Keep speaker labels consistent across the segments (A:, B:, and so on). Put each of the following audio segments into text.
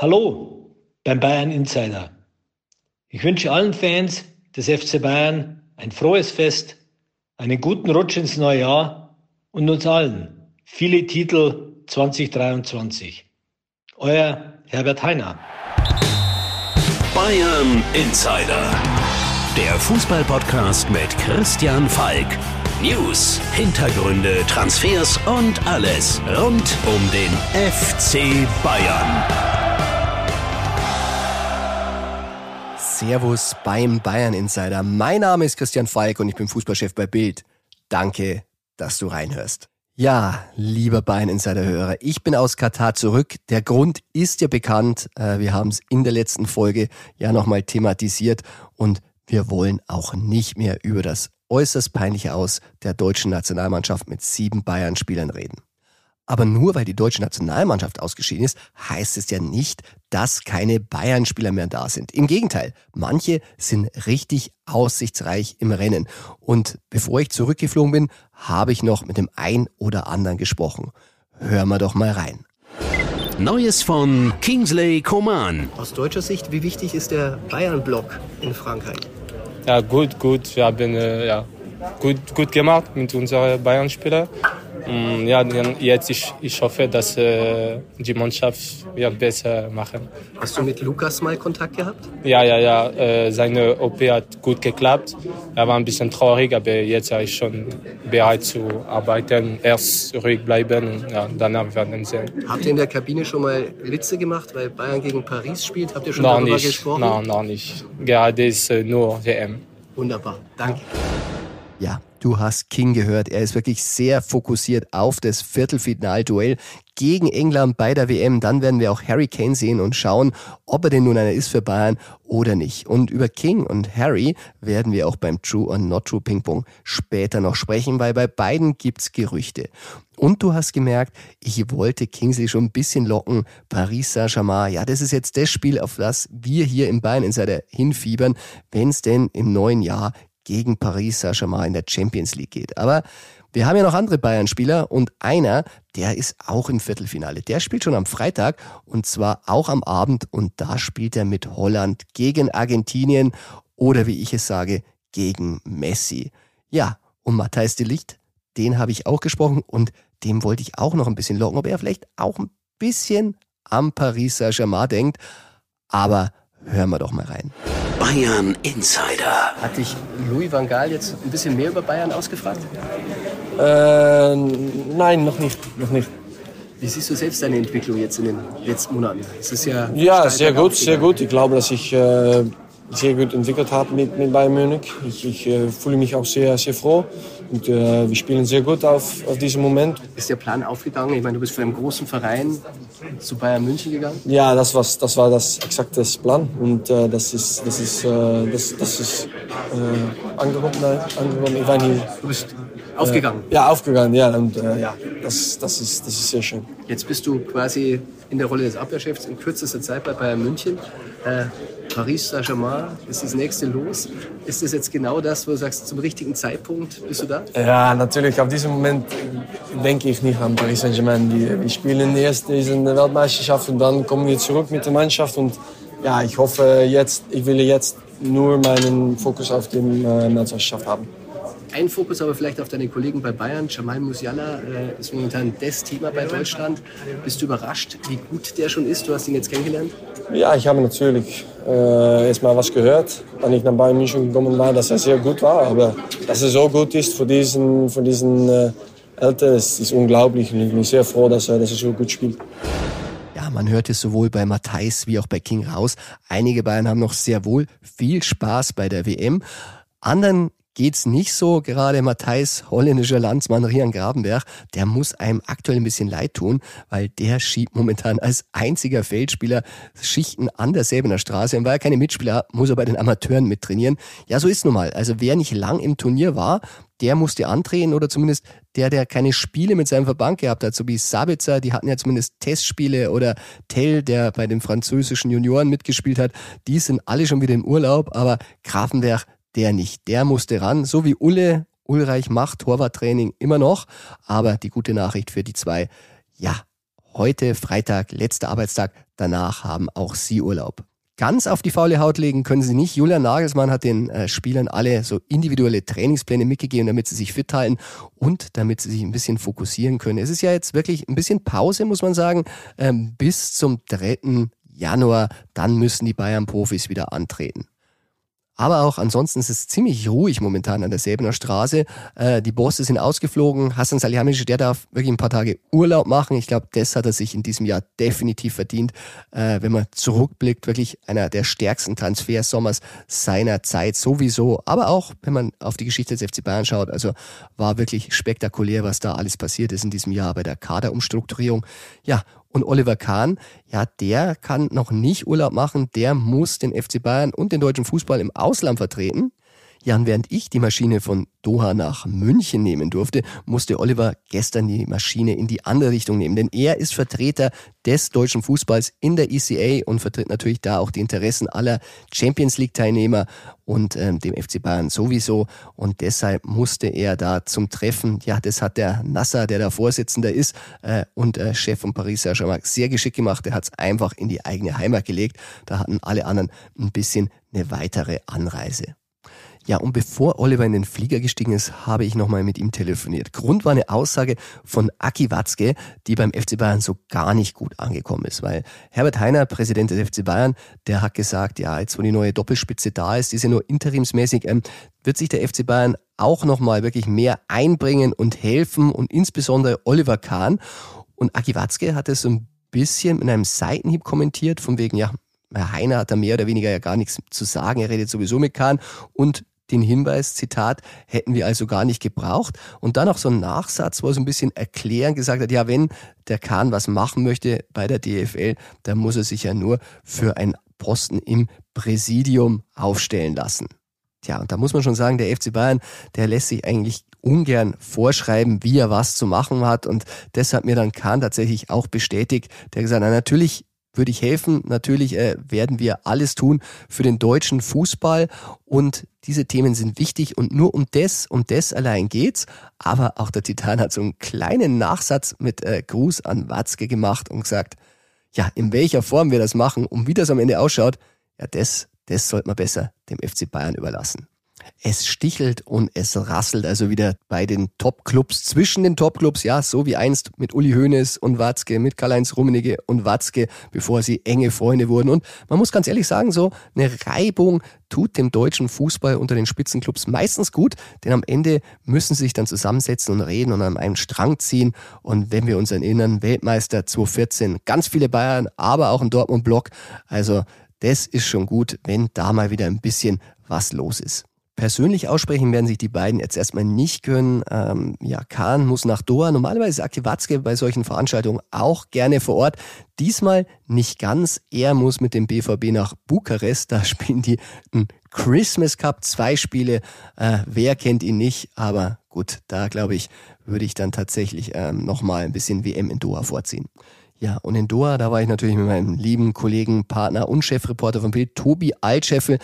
A: Hallo beim Bayern Insider. Ich wünsche allen Fans des FC Bayern ein frohes Fest, einen guten Rutsch ins neue Jahr und uns allen viele Titel 2023. Euer Herbert Heiner.
B: Bayern Insider. Der Fußballpodcast mit Christian Falk. News, Hintergründe, Transfers und alles rund um den FC Bayern.
C: Servus beim Bayern Insider. Mein Name ist Christian Falk und ich bin Fußballchef bei Bild. Danke, dass du reinhörst. Ja, lieber Bayern Insider Hörer, ich bin aus Katar zurück. Der Grund ist ja bekannt. Äh, wir haben es in der letzten Folge ja nochmal thematisiert und wir wollen auch nicht mehr über das äußerst peinliche Aus der deutschen Nationalmannschaft mit sieben Bayern-Spielern reden. Aber nur weil die deutsche Nationalmannschaft ausgeschieden ist, heißt es ja nicht, dass keine Bayern-Spieler mehr da sind. Im Gegenteil, manche sind richtig aussichtsreich im Rennen. Und bevor ich zurückgeflogen bin, habe ich noch mit dem ein oder anderen gesprochen. Hören wir doch mal rein.
B: Neues von Kingsley Coman.
C: Aus deutscher Sicht, wie wichtig ist der Bayern-Block in Frankreich?
D: Ja, gut, gut. Wir haben äh, ja, gut, gut gemacht mit unseren Bayern-Spielern. Mm, ja, jetzt ich, ich hoffe, dass äh, die Mannschaft wird besser machen.
C: Hast du mit Lukas mal Kontakt gehabt?
D: Ja, ja, ja. Äh, seine OP hat gut geklappt. Er war ein bisschen traurig, aber jetzt ist schon bereit zu arbeiten. Erst ruhig bleiben und ja, danach werden wir sehen.
C: Habt ihr in der Kabine schon mal Witze gemacht, weil Bayern gegen Paris spielt? Habt ihr schon
D: noch
C: darüber
D: nicht,
C: gesprochen?
D: Nein, noch nicht. Gerade ist äh, nur WM.
C: Wunderbar, danke. Ja, du hast King gehört. Er ist wirklich sehr fokussiert auf das Viertelfinalduell gegen England bei der WM. Dann werden wir auch Harry Kane sehen und schauen, ob er denn nun einer ist für Bayern oder nicht. Und über King und Harry werden wir auch beim True or Not True Ping Pong später noch sprechen, weil bei beiden gibt's Gerüchte. Und du hast gemerkt, ich wollte Kingsley schon ein bisschen locken. Paris Saint-Germain, ja, das ist jetzt das Spiel, auf das wir hier im Bayern Insider hinfiebern, wenn es denn im neuen Jahr gegen Paris Saint-Germain in der Champions League geht. Aber wir haben ja noch andere Bayern-Spieler und einer, der ist auch im Viertelfinale. Der spielt schon am Freitag und zwar auch am Abend und da spielt er mit Holland gegen Argentinien oder wie ich es sage, gegen Messi. Ja, und Matthijs de Licht, den habe ich auch gesprochen und dem wollte ich auch noch ein bisschen locken, ob er vielleicht auch ein bisschen am Paris Saint-Germain denkt. Aber hören wir doch mal rein.
B: Bayern Insider.
C: Hat dich Louis van Gaal jetzt ein bisschen mehr über Bayern ausgefragt?
E: Äh, nein, noch nicht, noch nicht.
C: Wie siehst du selbst deine Entwicklung jetzt in den letzten Monaten? Es ist ja,
E: Ja, sehr gut, sehr gut. Ich glaube, dass ich äh, sehr gut entwickelt habe mit, mit Bayern Munich. Ich, ich äh, fühle mich auch sehr, sehr froh. Und äh, wir spielen sehr gut auf, auf diesen Moment.
C: Ist der Plan aufgegangen? Ich meine, du bist von einem großen Verein zu Bayern München gegangen.
E: Ja, das, was, das war das exakte Plan. Und äh, das ist, das ist, äh, das, das ist äh, angekommen, angekommen. Ich war nie,
C: Du bist aufgegangen.
E: ja, aufgegangen. Ja, und äh, ja, das, das, ist, das ist sehr schön.
C: Jetzt bist du quasi in der Rolle des Abwehrchefs in kürzester Zeit bei Bayern München. Paris Saint-Germain ist das nächste Los. Ist das jetzt genau das, wo du sagst, zum richtigen Zeitpunkt bist du da?
E: Ja, natürlich. Auf diesem Moment denke ich nicht an Paris Saint-Germain. Wir spielen erst diese Weltmeisterschaft und dann kommen wir zurück mit der Mannschaft. Und ja, ich hoffe jetzt, ich will jetzt nur meinen Fokus auf die äh, Nationalmannschaft haben.
C: Ein Fokus aber vielleicht auf deine Kollegen bei Bayern. Jamal Musiala äh, ist momentan das Thema bei Deutschland. Bist du überrascht, wie gut der schon ist? Du hast ihn jetzt kennengelernt.
E: Ja, ich habe natürlich äh, erst mal was gehört, als ich nach Bayern München gekommen war, dass er sehr gut war. Aber dass er so gut ist für diesen, für diesen äh, Alter, ist, ist unglaublich. Und ich bin sehr froh, dass er, dass er so gut spielt.
C: Ja, man hört es sowohl bei Matthijs wie auch bei King raus. Einige Bayern haben noch sehr wohl viel Spaß bei der WM. Anderen geht's nicht so. Gerade Matthijs holländischer Landsmann Rian Grabenberg, der muss einem aktuell ein bisschen leid tun, weil der schiebt momentan als einziger Feldspieler Schichten an der Säbener Straße. Und weil er keine Mitspieler hat, muss er bei den Amateuren mittrainieren. Ja, so ist nun mal. Also wer nicht lang im Turnier war, der musste antreten oder zumindest der, der keine Spiele mit seinem Verband gehabt hat, so wie Sabitzer, die hatten ja zumindest Testspiele oder Tell, der bei den französischen Junioren mitgespielt hat, die sind alle schon wieder im Urlaub, aber Grafenberg, der nicht. Der musste ran, so wie Ulle. Ulreich macht Torwarttraining immer noch, aber die gute Nachricht für die zwei, ja, heute Freitag, letzter Arbeitstag. Danach haben auch sie Urlaub. Ganz auf die faule Haut legen können sie nicht. Julian Nagelsmann hat den äh, Spielern alle so individuelle Trainingspläne mitgegeben, damit sie sich fit halten und damit sie sich ein bisschen fokussieren können. Es ist ja jetzt wirklich ein bisschen Pause, muss man sagen, ähm, bis zum 3. Januar. Dann müssen die Bayern-Profis wieder antreten. Aber auch ansonsten ist es ziemlich ruhig momentan an der Säbener Straße. Äh, die Bosse sind ausgeflogen. Hassan Salihamidzic, der darf wirklich ein paar Tage Urlaub machen. Ich glaube, das hat er sich in diesem Jahr definitiv verdient. Äh, wenn man zurückblickt, wirklich einer der stärksten Transfersommers seiner Zeit sowieso. Aber auch, wenn man auf die Geschichte des FC Bayern schaut, also war wirklich spektakulär, was da alles passiert ist in diesem Jahr bei der Kaderumstrukturierung. Ja, und Oliver Kahn, ja, der kann noch nicht Urlaub machen, der muss den FC Bayern und den deutschen Fußball im Ausland vertreten. Ja, und während ich die Maschine von Doha nach München nehmen durfte, musste Oliver gestern die Maschine in die andere Richtung nehmen. Denn er ist Vertreter des deutschen Fußballs in der ECA und vertritt natürlich da auch die Interessen aller Champions League-Teilnehmer und ähm, dem FC Bayern sowieso. Und deshalb musste er da zum Treffen, ja, das hat der Nasser, der da Vorsitzender ist äh, und äh, Chef von Paris Saint-Germain, sehr geschickt gemacht. Er hat es einfach in die eigene Heimat gelegt. Da hatten alle anderen ein bisschen eine weitere Anreise. Ja, und bevor Oliver in den Flieger gestiegen ist, habe ich nochmal mit ihm telefoniert. Grund war eine Aussage von Aki Watzke, die beim FC Bayern so gar nicht gut angekommen ist, weil Herbert Heiner, Präsident des FC Bayern, der hat gesagt, ja, jetzt wo die neue Doppelspitze da ist, die ist ja nur interimsmäßig, ähm, wird sich der FC Bayern auch nochmal wirklich mehr einbringen und helfen und insbesondere Oliver Kahn. Und Aki Watzke hat es so ein bisschen mit einem Seitenhieb kommentiert, von wegen, ja, Herr Heiner hat da mehr oder weniger ja gar nichts zu sagen. Er redet sowieso mit Kahn und den Hinweis, Zitat, hätten wir also gar nicht gebraucht. Und dann noch so ein Nachsatz, wo er so ein bisschen erklären gesagt hat, ja, wenn der Kahn was machen möchte bei der DFL, dann muss er sich ja nur für einen Posten im Präsidium aufstellen lassen. Tja, und da muss man schon sagen, der FC Bayern, der lässt sich eigentlich ungern vorschreiben, wie er was zu machen hat. Und das hat mir dann Kahn tatsächlich auch bestätigt. Der gesagt hat, natürlich würde ich helfen. Natürlich äh, werden wir alles tun für den deutschen Fußball und diese Themen sind wichtig und nur um das, um das allein geht's. Aber auch der Titan hat so einen kleinen Nachsatz mit äh, Gruß an Watzke gemacht und gesagt, ja, in welcher Form wir das machen und wie das am Ende ausschaut, ja, das, das sollte man besser dem FC Bayern überlassen. Es stichelt und es rasselt also wieder bei den Top-Clubs, zwischen den Top-Clubs, ja, so wie einst mit Uli Hoeneß und Watzke, mit Karl-Heinz Rummenigge und Watzke, bevor sie enge Freunde wurden. Und man muss ganz ehrlich sagen, so eine Reibung tut dem deutschen Fußball unter den Spitzenclubs meistens gut, denn am Ende müssen sie sich dann zusammensetzen und reden und an einem Strang ziehen. Und wenn wir uns erinnern, Weltmeister 2014, ganz viele Bayern, aber auch ein Dortmund-Block. Also das ist schon gut, wenn da mal wieder ein bisschen was los ist. Persönlich aussprechen werden sich die beiden jetzt erstmal nicht können. Ähm, ja, Kahn muss nach Doha. Normalerweise ist Aki Watzke bei solchen Veranstaltungen auch gerne vor Ort. Diesmal nicht ganz. Er muss mit dem BVB nach Bukarest. Da spielen die einen Christmas Cup, zwei Spiele. Äh, wer kennt ihn nicht? Aber gut, da glaube ich, würde ich dann tatsächlich ähm, nochmal ein bisschen WM in Doha vorziehen. Ja, und in Doha, da war ich natürlich mit meinem lieben Kollegen, Partner und Chefreporter von Bild, Tobi Altscheffel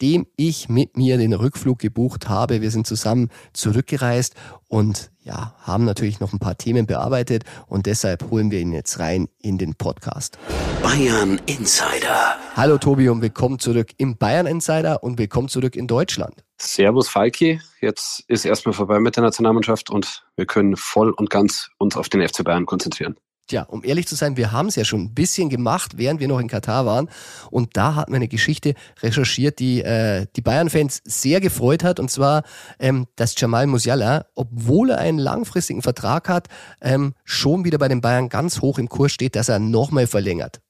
C: dem ich mit mir den Rückflug gebucht habe. Wir sind zusammen zurückgereist und ja, haben natürlich noch ein paar Themen bearbeitet und deshalb holen wir ihn jetzt rein in den Podcast.
B: Bayern Insider.
C: Hallo Tobi und willkommen zurück im Bayern Insider und willkommen zurück in Deutschland.
F: Servus Falki, jetzt ist erstmal vorbei mit der Nationalmannschaft und wir können voll und ganz uns auf den FC Bayern konzentrieren.
C: Tja, um ehrlich zu sein, wir haben es ja schon ein bisschen gemacht, während wir noch in Katar waren. Und da hatten wir eine Geschichte recherchiert, die äh, die Bayern-Fans sehr gefreut hat. Und zwar, ähm, dass Jamal Musiala, obwohl er einen langfristigen Vertrag hat, ähm, schon wieder bei den Bayern ganz hoch im Kurs steht, dass er nochmal verlängert.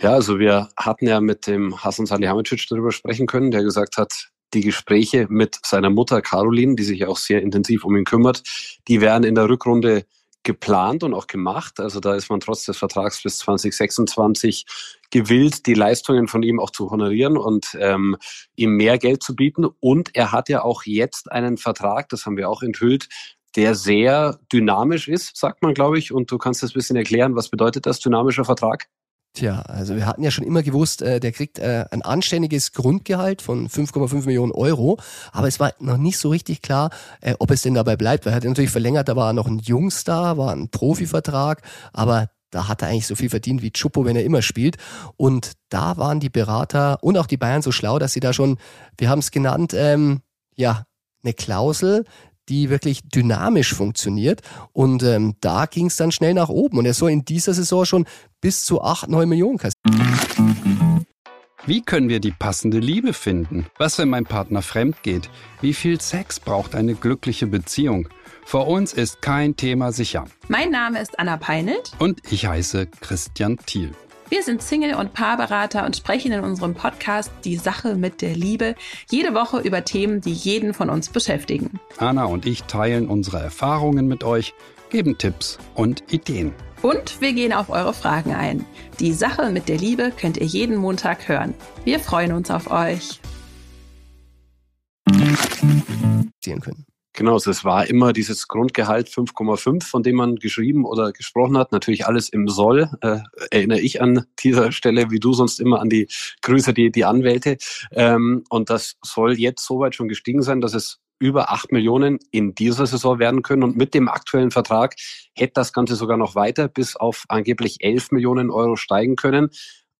F: Ja, also wir hatten ja mit dem Hasan Salihamidzic darüber sprechen können, der gesagt hat, die Gespräche mit seiner Mutter Caroline, die sich auch sehr intensiv um ihn kümmert, die werden in der Rückrunde geplant und auch gemacht. Also da ist man trotz des Vertrags bis 2026 gewillt, die Leistungen von ihm auch zu honorieren und ähm, ihm mehr Geld zu bieten. Und er hat ja auch jetzt einen Vertrag, das haben wir auch enthüllt, der sehr dynamisch ist, sagt man, glaube ich. Und du kannst das bisschen erklären, was bedeutet das, dynamischer Vertrag?
C: Tja, also wir hatten ja schon immer gewusst, äh, der kriegt äh, ein anständiges Grundgehalt von 5,5 Millionen Euro, aber es war noch nicht so richtig klar, äh, ob es denn dabei bleibt, weil er hat natürlich verlängert, da war noch ein Jungstar, war ein Profivertrag, aber da hat er eigentlich so viel verdient wie Chupo, wenn er immer spielt. Und da waren die Berater und auch die Bayern so schlau, dass sie da schon, wir haben es genannt, ähm, ja, eine Klausel, die wirklich dynamisch funktioniert. Und ähm, da ging es dann schnell nach oben. Und er soll in dieser Saison schon bis zu 8, 9 Millionen kassieren.
G: Wie können wir die passende Liebe finden? Was, wenn mein Partner fremd geht? Wie viel Sex braucht eine glückliche Beziehung? Vor uns ist kein Thema sicher.
H: Mein Name ist Anna Peinelt.
G: Und ich heiße Christian Thiel.
H: Wir sind Single- und Paarberater und sprechen in unserem Podcast Die Sache mit der Liebe jede Woche über Themen, die jeden von uns beschäftigen.
G: Anna und ich teilen unsere Erfahrungen mit euch, geben Tipps und Ideen.
H: Und wir gehen auf eure Fragen ein. Die Sache mit der Liebe könnt ihr jeden Montag hören. Wir freuen uns auf euch.
C: Können.
F: Genau, also es war immer dieses Grundgehalt 5,5, von dem man geschrieben oder gesprochen hat. Natürlich alles im Soll. Äh, erinnere ich an dieser Stelle, wie du sonst immer an die Grüße, die, die Anwälte. Ähm, und das soll jetzt soweit schon gestiegen sein, dass es über acht Millionen in dieser Saison werden können. Und mit dem aktuellen Vertrag hätte das Ganze sogar noch weiter bis auf angeblich elf Millionen Euro steigen können.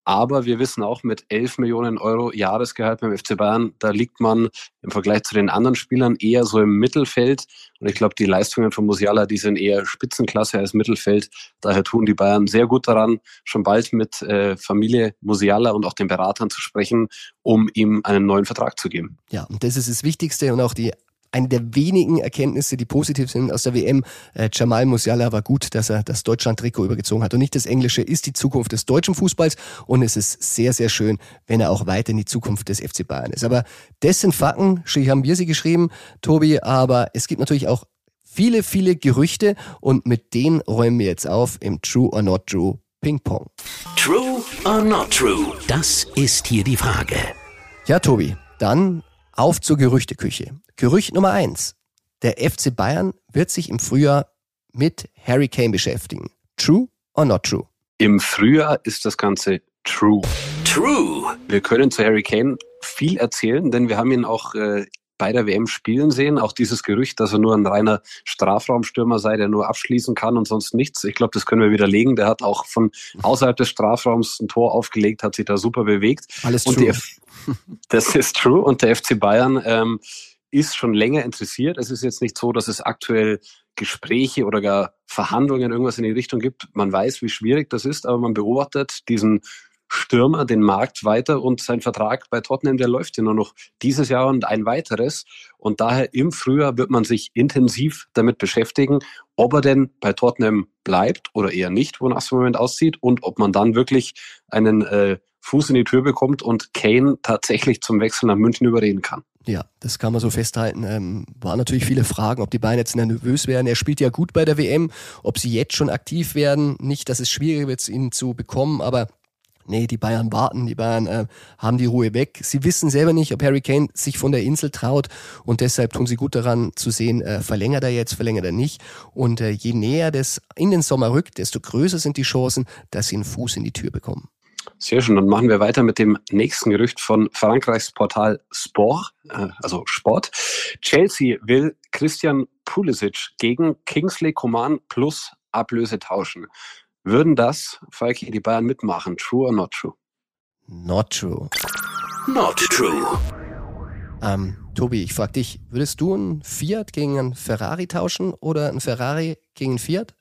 F: Aber wir wissen auch, mit 11 Millionen Euro Jahresgehalt beim FC Bayern, da liegt man im Vergleich zu den anderen Spielern eher so im Mittelfeld. Und ich glaube, die Leistungen von Musiala, die sind eher Spitzenklasse als Mittelfeld. Daher tun die Bayern sehr gut daran, schon bald mit äh, Familie Musiala und auch den Beratern zu sprechen, um ihm einen neuen Vertrag zu geben.
C: Ja, und das ist das Wichtigste und auch die eine der wenigen Erkenntnisse, die positiv sind aus der WM. Äh, Jamal Musiala war gut, dass er das Deutschland-Trikot übergezogen hat. Und nicht das Englische ist die Zukunft des deutschen Fußballs. Und es ist sehr, sehr schön, wenn er auch weiter in die Zukunft des FC Bayern ist. Aber dessen Fakten, schließlich haben wir sie geschrieben, Tobi. Aber es gibt natürlich auch viele, viele Gerüchte. Und mit denen räumen wir jetzt auf im True or Not True Ping Pong.
B: True or not true? Das ist hier die Frage.
C: Ja, Tobi, dann auf zur Gerüchteküche. Gerücht Nummer eins. Der FC Bayern wird sich im Frühjahr mit Harry Kane beschäftigen. True or not true?
F: Im Frühjahr ist das Ganze true.
B: True.
F: Wir können zu Harry Kane viel erzählen, denn wir haben ihn auch äh, bei der WM spielen sehen. Auch dieses Gerücht, dass er nur ein reiner Strafraumstürmer sei, der nur abschließen kann und sonst nichts. Ich glaube, das können wir widerlegen. Der hat auch von außerhalb des Strafraums ein Tor aufgelegt, hat sich da super bewegt.
C: Alles
F: und
C: true.
F: Das ist true. Und der FC Bayern ähm, ist schon länger interessiert. Es ist jetzt nicht so, dass es aktuell Gespräche oder gar Verhandlungen irgendwas in die Richtung gibt. Man weiß, wie schwierig das ist, aber man beobachtet diesen Stürmer den Markt weiter und sein Vertrag bei Tottenham, der läuft ja nur noch dieses Jahr und ein weiteres. Und daher im Frühjahr wird man sich intensiv damit beschäftigen, ob er denn bei Tottenham bleibt oder eher nicht, wonach es im Moment aussieht und ob man dann wirklich einen äh, Fuß in die Tür bekommt und Kane tatsächlich zum Wechsel nach München überreden kann.
C: Ja, das kann man so festhalten. Ähm, waren natürlich viele Fragen, ob die Bayern jetzt nervös werden. Er spielt ja gut bei der WM, ob sie jetzt schon aktiv werden. Nicht, dass es schwierig wird, ihn zu bekommen, aber nee, die Bayern warten, die Bayern äh, haben die Ruhe weg. Sie wissen selber nicht, ob Harry Kane sich von der Insel traut und deshalb tun sie gut daran zu sehen, äh, verlängert er jetzt, verlängert er nicht. Und äh, je näher das in den Sommer rückt, desto größer sind die Chancen, dass sie einen Fuß in die Tür bekommen.
F: Sehr schön. Dann machen wir weiter mit dem nächsten Gerücht von Frankreichs Portal Sport, äh, also Sport. Chelsea will Christian Pulisic gegen Kingsley Coman plus Ablöse tauschen. Würden das, Falki, die Bayern mitmachen? True or not true?
C: Not true.
B: Not true.
C: Ähm, Tobi, ich frage dich, würdest du einen Fiat gegen einen Ferrari tauschen oder einen Ferrari gegen einen Fiat?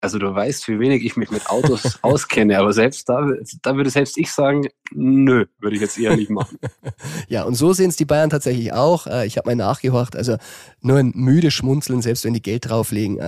F: Also du weißt, wie wenig ich mich mit Autos auskenne, aber selbst da, da würde selbst ich sagen, nö, würde ich jetzt eher nicht machen.
C: ja, und so sehen es die Bayern tatsächlich auch. Äh, ich habe mal nachgehorcht, also nur ein müde Schmunzeln, selbst wenn die Geld drauflegen.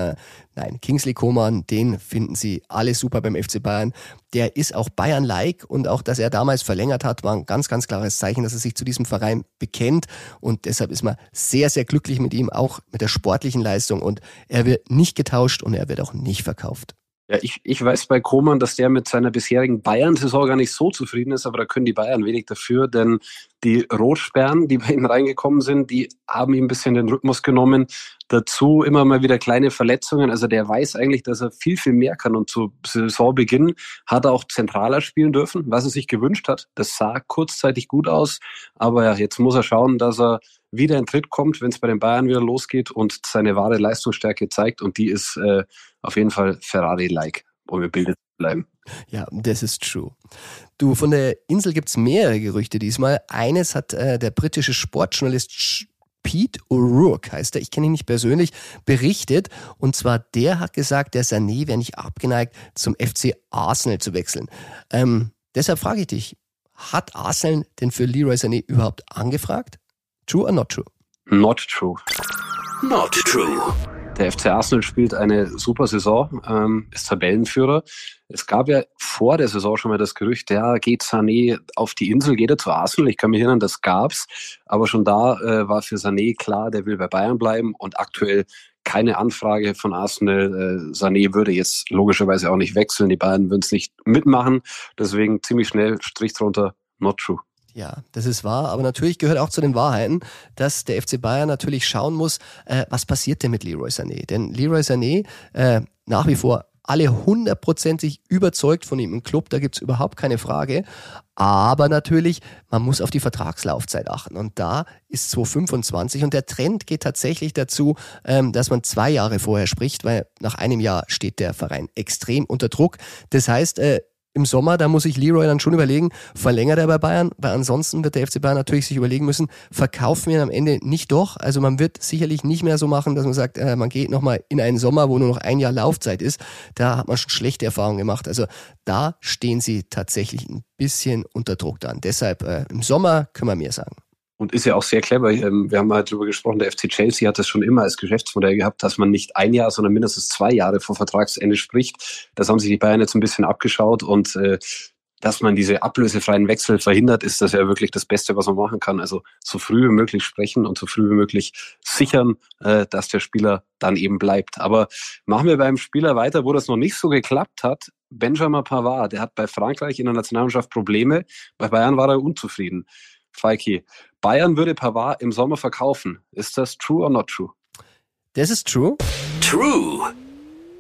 C: Nein, Kingsley Coman, den finden sie alle super beim FC Bayern. Der ist auch Bayern-like und auch, dass er damals verlängert hat, war ein ganz, ganz klares Zeichen, dass er sich zu diesem Verein bekennt und deshalb ist man sehr, sehr glücklich mit ihm, auch mit der sportlichen Leistung und er wird nicht getauscht und er wird auch nicht verkauft.
F: Ja, ich, ich weiß bei Koman, dass der mit seiner bisherigen Bayern-Saison gar nicht so zufrieden ist, aber da können die Bayern wenig dafür, denn die Rotsperren, die bei ihm reingekommen sind, die haben ihm ein bisschen den Rhythmus genommen. Dazu immer mal wieder kleine Verletzungen. Also der weiß eigentlich, dass er viel, viel mehr kann. Und zu Saisonbeginn hat er auch zentraler spielen dürfen, was er sich gewünscht hat. Das sah kurzzeitig gut aus. Aber ja, jetzt muss er schauen, dass er wieder in Tritt kommt, wenn es bei den Bayern wieder losgeht und seine wahre Leistungsstärke zeigt. Und die ist äh, auf jeden Fall Ferrari-like. um im Bilde zu bleiben.
C: Ja, das ist true. Du, von der Insel gibt's mehrere Gerüchte diesmal. Eines hat äh, der britische Sportjournalist Pete O'Rourke heißt er, ich kenne ihn nicht persönlich, berichtet. Und zwar der hat gesagt, der Sané wäre nicht abgeneigt, zum FC Arsenal zu wechseln. Ähm, deshalb frage ich dich, hat Arsenal denn für Leroy Sané überhaupt angefragt? True or not true?
F: Not true.
B: Not true.
F: Der FC Arsenal spielt eine super Saison, ähm, ist Tabellenführer. Es gab ja vor der Saison schon mal das Gerücht, ja, geht Sané auf die Insel, geht er zu Arsenal? Ich kann mich erinnern, das gab's. Aber schon da äh, war für Sané klar, der will bei Bayern bleiben und aktuell keine Anfrage von Arsenal. Äh, Sané würde jetzt logischerweise auch nicht wechseln. Die Bayern würden es nicht mitmachen. Deswegen ziemlich schnell Strich drunter, not true.
C: Ja, das ist wahr, aber natürlich gehört auch zu den Wahrheiten, dass der FC Bayern natürlich schauen muss, äh, was passiert denn mit Leroy Sané? Denn Leroy Sané äh, nach wie vor alle hundertprozentig überzeugt von ihm im Club, da gibt's überhaupt keine Frage. Aber natürlich, man muss auf die Vertragslaufzeit achten. Und da ist 2025 und der Trend geht tatsächlich dazu, ähm, dass man zwei Jahre vorher spricht, weil nach einem Jahr steht der Verein extrem unter Druck. Das heißt, äh, im Sommer, da muss sich Leroy dann schon überlegen, verlängert er bei Bayern, weil ansonsten wird der FC Bayern natürlich sich überlegen müssen, verkaufen wir ihn am Ende nicht doch. Also man wird sicherlich nicht mehr so machen, dass man sagt, äh, man geht nochmal in einen Sommer, wo nur noch ein Jahr Laufzeit ist. Da hat man schon schlechte Erfahrungen gemacht. Also da stehen sie tatsächlich ein bisschen unter Druck dann. Deshalb äh, im Sommer können wir mehr sagen
F: und ist ja auch sehr clever. Ähm, wir haben halt darüber gesprochen, der FC Chelsea hat das schon immer als Geschäftsmodell gehabt, dass man nicht ein Jahr, sondern mindestens zwei Jahre vor Vertragsende spricht. Das haben sich die Bayern jetzt ein bisschen abgeschaut und äh, dass man diese ablösefreien Wechsel verhindert, ist das ja wirklich das Beste, was man machen kann. Also so früh wie möglich sprechen und so früh wie möglich sichern, äh, dass der Spieler dann eben bleibt. Aber machen wir beim Spieler weiter, wo das noch nicht so geklappt hat. Benjamin Pavard, der hat bei Frankreich in der Nationalmannschaft Probleme. Bei Bayern war er unzufrieden. Falki, Bayern würde Pavard im Sommer verkaufen. Ist das true or not true?
C: Das ist true.
B: True.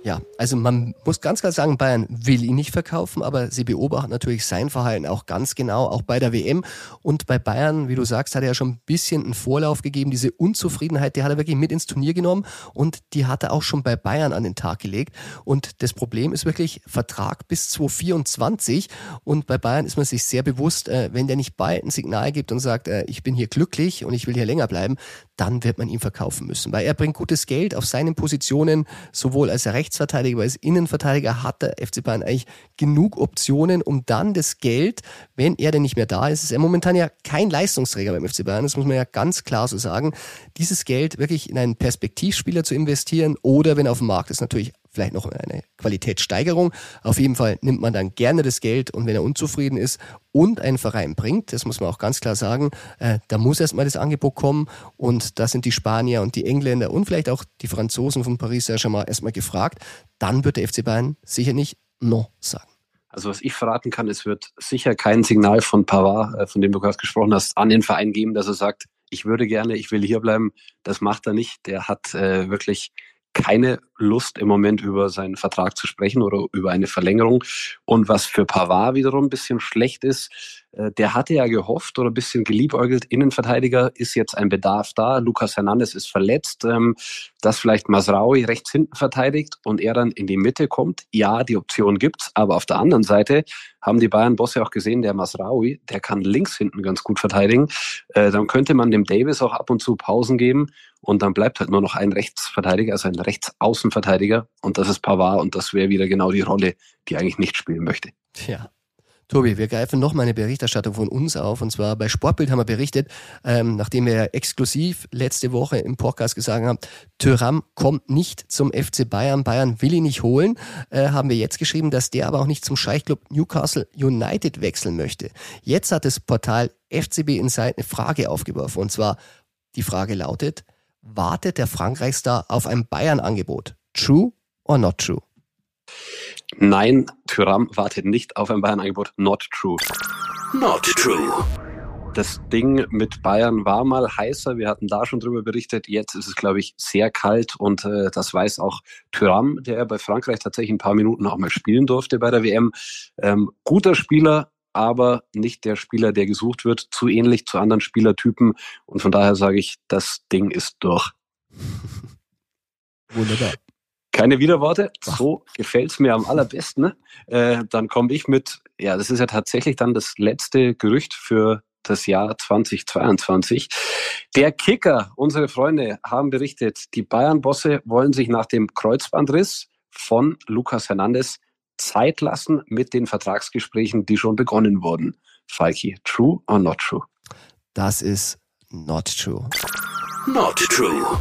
C: Ja, also man muss ganz klar sagen, Bayern will ihn nicht verkaufen, aber sie beobachten natürlich sein Verhalten auch ganz genau, auch bei der WM. Und bei Bayern, wie du sagst, hat er ja schon ein bisschen einen Vorlauf gegeben. Diese Unzufriedenheit, die hat er wirklich mit ins Turnier genommen und die hat er auch schon bei Bayern an den Tag gelegt. Und das Problem ist wirklich Vertrag bis 2024. Und bei Bayern ist man sich sehr bewusst, äh, wenn der nicht bald ein Signal gibt und sagt, äh, ich bin hier glücklich und ich will hier länger bleiben, dann wird man ihn verkaufen müssen. Weil er bringt gutes Geld auf seinen Positionen, sowohl als Rechtsverteidiger als Innenverteidiger hat der FC Bayern eigentlich genug Optionen, um dann das Geld, wenn er denn nicht mehr da ist, ist er momentan ja kein Leistungsträger beim FC Bayern, das muss man ja ganz klar so sagen, dieses Geld wirklich in einen Perspektivspieler zu investieren oder wenn er auf dem Markt ist, natürlich vielleicht noch eine Qualitätssteigerung. Auf jeden Fall nimmt man dann gerne das Geld und wenn er unzufrieden ist und einen Verein bringt, das muss man auch ganz klar sagen, äh, da muss erstmal das Angebot kommen und da sind die Spanier und die Engländer und vielleicht auch die Franzosen von Paris Saint-Germain erstmal gefragt. Dann wird der FC Bayern sicher nicht no sagen.
F: Also was ich verraten kann, es wird sicher kein Signal von Pavard, äh, von dem du gerade gesprochen hast, an den Verein geben, dass er sagt, ich würde gerne, ich will hier bleiben. Das macht er nicht. Der hat äh, wirklich keine Lust im Moment über seinen Vertrag zu sprechen oder über eine Verlängerung. Und was für Pavard wiederum ein bisschen schlecht ist, äh, der hatte ja gehofft oder ein bisschen geliebäugelt, Innenverteidiger ist jetzt ein Bedarf da. Lukas Hernandez ist verletzt, ähm, dass vielleicht Masraui rechts hinten verteidigt und er dann in die Mitte kommt. Ja, die Option gibt's, aber auf der anderen Seite haben die Bayern-Bosse auch gesehen, der Masraui, der kann links hinten ganz gut verteidigen. Äh, dann könnte man dem Davis auch ab und zu Pausen geben und dann bleibt halt nur noch ein Rechtsverteidiger, also ein Rechtsaußenverteidiger und das ist Pavard und das wäre wieder genau die Rolle, die eigentlich nicht spielen möchte.
C: Ja, Tobi, wir greifen noch mal eine Berichterstattung von uns auf. Und zwar bei Sportbild haben wir berichtet, ähm, nachdem wir exklusiv letzte Woche im Podcast gesagt haben, Thuram kommt nicht zum FC Bayern, Bayern will ihn nicht holen, äh, haben wir jetzt geschrieben, dass der aber auch nicht zum Scheichclub Newcastle United wechseln möchte. Jetzt hat das Portal FCB Insight eine Frage aufgeworfen. Und zwar, die Frage lautet, wartet der Frankreichstar auf ein Bayern-Angebot? True or not true?
F: Nein, Tyram wartet nicht auf ein Bayern-Angebot. Not true.
B: Not true.
F: Das Ding mit Bayern war mal heißer. Wir hatten da schon drüber berichtet. Jetzt ist es, glaube ich, sehr kalt und äh, das weiß auch Thuram, der bei Frankreich tatsächlich ein paar Minuten auch mal spielen durfte bei der WM. Ähm, guter Spieler, aber nicht der Spieler, der gesucht wird. Zu ähnlich zu anderen Spielertypen und von daher sage ich, das Ding ist durch.
C: Wunderbar.
F: Keine Widerworte. So gefällt's mir am allerbesten. Ne? Äh, dann komme ich mit, ja, das ist ja tatsächlich dann das letzte Gerücht für das Jahr 2022. Der Kicker, unsere Freunde haben berichtet, die Bayern-Bosse wollen sich nach dem Kreuzbandriss von Lukas Hernandez Zeit lassen mit den Vertragsgesprächen, die schon begonnen wurden. Falki, true or not true?
C: Das ist not true.
B: Not true.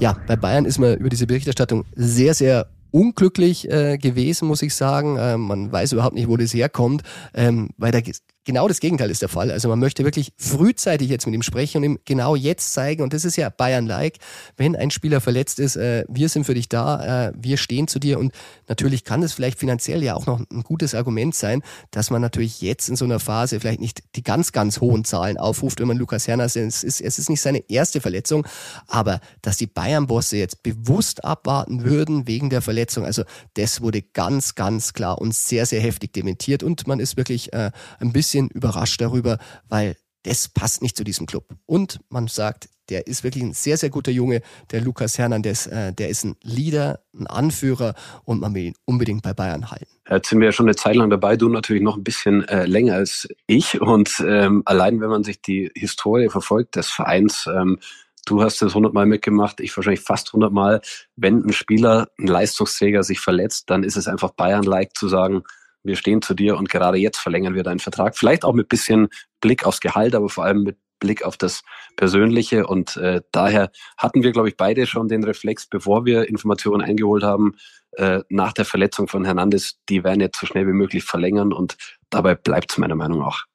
C: Ja, bei Bayern ist man über diese Berichterstattung sehr, sehr unglücklich äh, gewesen, muss ich sagen. Äh, man weiß überhaupt nicht, wo das herkommt, ähm, weil da Genau das Gegenteil ist der Fall. Also man möchte wirklich frühzeitig jetzt mit ihm sprechen und ihm genau jetzt zeigen, und das ist ja Bayern-like, wenn ein Spieler verletzt ist, äh, wir sind für dich da, äh, wir stehen zu dir und natürlich kann das vielleicht finanziell ja auch noch ein gutes Argument sein, dass man natürlich jetzt in so einer Phase vielleicht nicht die ganz, ganz hohen Zahlen aufruft, wenn man Lukas Herner sieht. Es ist, es ist nicht seine erste Verletzung, aber dass die Bayern-Bosse jetzt bewusst abwarten würden wegen der Verletzung, also das wurde ganz, ganz klar und sehr, sehr heftig dementiert und man ist wirklich äh, ein bisschen bisschen überrascht darüber, weil das passt nicht zu diesem Club. Und man sagt, der ist wirklich ein sehr, sehr guter Junge, der Lukas Hernandez. Äh, der ist ein Leader, ein Anführer und man will ihn unbedingt bei Bayern halten.
F: Jetzt sind wir ja schon eine Zeit lang dabei, du natürlich noch ein bisschen äh, länger als ich. Und ähm, allein, wenn man sich die Historie verfolgt des Vereins, ähm, du hast das hundertmal mitgemacht, ich wahrscheinlich fast hundertmal, wenn ein Spieler, ein Leistungsträger sich verletzt, dann ist es einfach Bayern-like zu sagen, wir stehen zu dir und gerade jetzt verlängern wir deinen Vertrag. Vielleicht auch mit bisschen Blick aufs Gehalt, aber vor allem mit Blick auf das Persönliche. Und äh, daher hatten wir, glaube ich, beide schon den Reflex, bevor wir Informationen eingeholt haben, äh, nach der Verletzung von Hernandez, die werden jetzt so schnell wie möglich verlängern und dabei bleibt es meiner Meinung nach.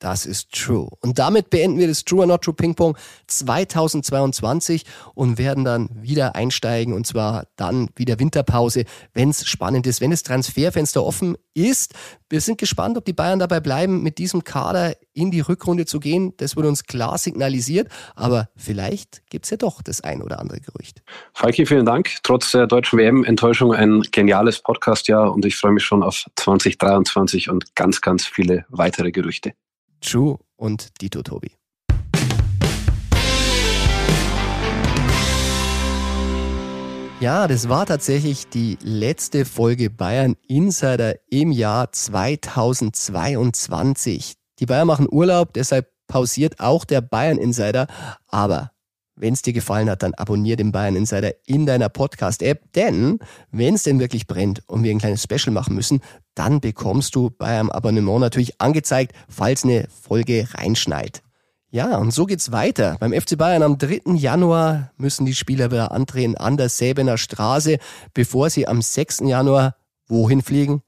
C: Das ist true. Und damit beenden wir das True or Not True Ping Pong 2022 und werden dann wieder einsteigen und zwar dann wieder Winterpause, wenn es spannend ist, wenn das Transferfenster offen ist. Wir sind gespannt, ob die Bayern dabei bleiben, mit diesem Kader in die Rückrunde zu gehen. Das wurde uns klar signalisiert, aber vielleicht gibt es ja doch das ein oder andere Gerücht.
F: Falki, vielen Dank. Trotz der deutschen WM-Enttäuschung ein geniales Podcast-Jahr und ich freue mich schon auf 2023 und ganz, ganz viele weitere Gerüchte.
C: True und Dito Tobi. Ja, das war tatsächlich die letzte Folge Bayern Insider im Jahr 2022. Die Bayern machen Urlaub, deshalb pausiert auch der Bayern Insider. Aber wenn es dir gefallen hat, dann abonnier den Bayern Insider in deiner Podcast-App, denn wenn es denn wirklich brennt und wir ein kleines Special machen müssen, dann bekommst du bei einem Abonnement natürlich angezeigt, falls eine Folge reinschneit. Ja, und so geht's weiter. Beim FC Bayern am 3. Januar müssen die Spieler wieder antreten an der Säbener Straße, bevor sie am 6. Januar wohin fliegen?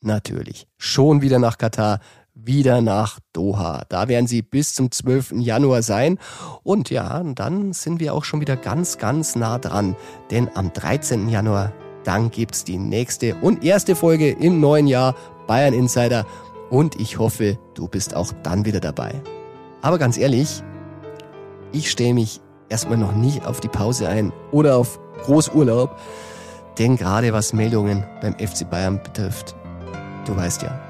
C: Natürlich, schon wieder nach Katar wieder nach Doha. Da werden sie bis zum 12. Januar sein. Und ja, dann sind wir auch schon wieder ganz, ganz nah dran. Denn am 13. Januar, dann gibt's die nächste und erste Folge im neuen Jahr Bayern Insider. Und ich hoffe, du bist auch dann wieder dabei. Aber ganz ehrlich, ich stehe mich erstmal noch nicht auf die Pause ein oder auf Großurlaub. Denn gerade was Meldungen beim FC Bayern betrifft, du weißt ja,